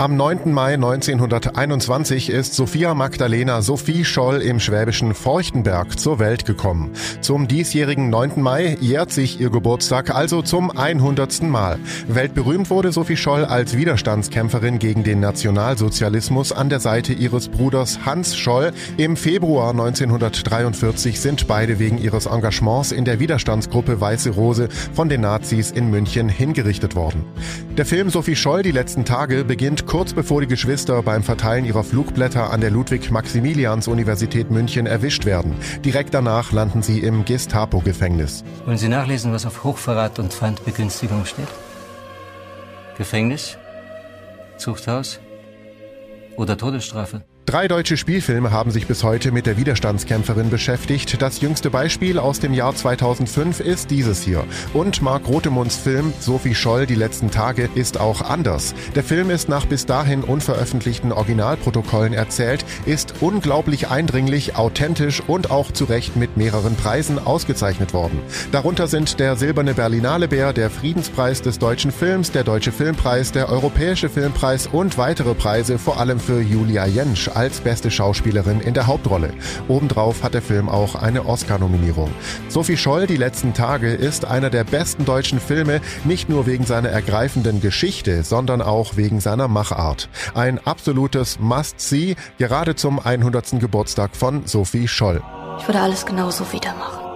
Am 9. Mai 1921 ist Sophia Magdalena Sophie Scholl im schwäbischen Feuchtenberg zur Welt gekommen. Zum diesjährigen 9. Mai jährt sich ihr Geburtstag also zum 100. Mal. Weltberühmt wurde Sophie Scholl als Widerstandskämpferin gegen den Nationalsozialismus an der Seite ihres Bruders Hans Scholl. Im Februar 1943 sind beide wegen ihres Engagements in der Widerstandsgruppe Weiße Rose von den Nazis in München hingerichtet worden. Der Film Sophie Scholl die letzten Tage beginnt kurz bevor die Geschwister beim Verteilen ihrer Flugblätter an der Ludwig-Maximilians-Universität München erwischt werden. Direkt danach landen sie im Gestapo-Gefängnis. Wollen Sie nachlesen, was auf Hochverrat und Feindbegünstigung steht? Gefängnis? Zuchthaus? Oder Todesstrafe? Drei deutsche Spielfilme haben sich bis heute mit der Widerstandskämpferin beschäftigt. Das jüngste Beispiel aus dem Jahr 2005 ist dieses hier. Und Marc Rotemunds Film Sophie Scholl Die letzten Tage ist auch anders. Der Film ist nach bis dahin unveröffentlichten Originalprotokollen erzählt, ist unglaublich eindringlich, authentisch und auch zu Recht mit mehreren Preisen ausgezeichnet worden. Darunter sind der Silberne Berlinale Bär, der Friedenspreis des deutschen Films, der Deutsche Filmpreis, der Europäische Filmpreis und weitere Preise, vor allem für Julia Jentsch als beste Schauspielerin in der Hauptrolle. Obendrauf hat der Film auch eine Oscar-Nominierung. Sophie Scholl, Die letzten Tage, ist einer der besten deutschen Filme, nicht nur wegen seiner ergreifenden Geschichte, sondern auch wegen seiner Machart. Ein absolutes Must-See, gerade zum 100. Geburtstag von Sophie Scholl. Ich würde alles genauso wieder machen.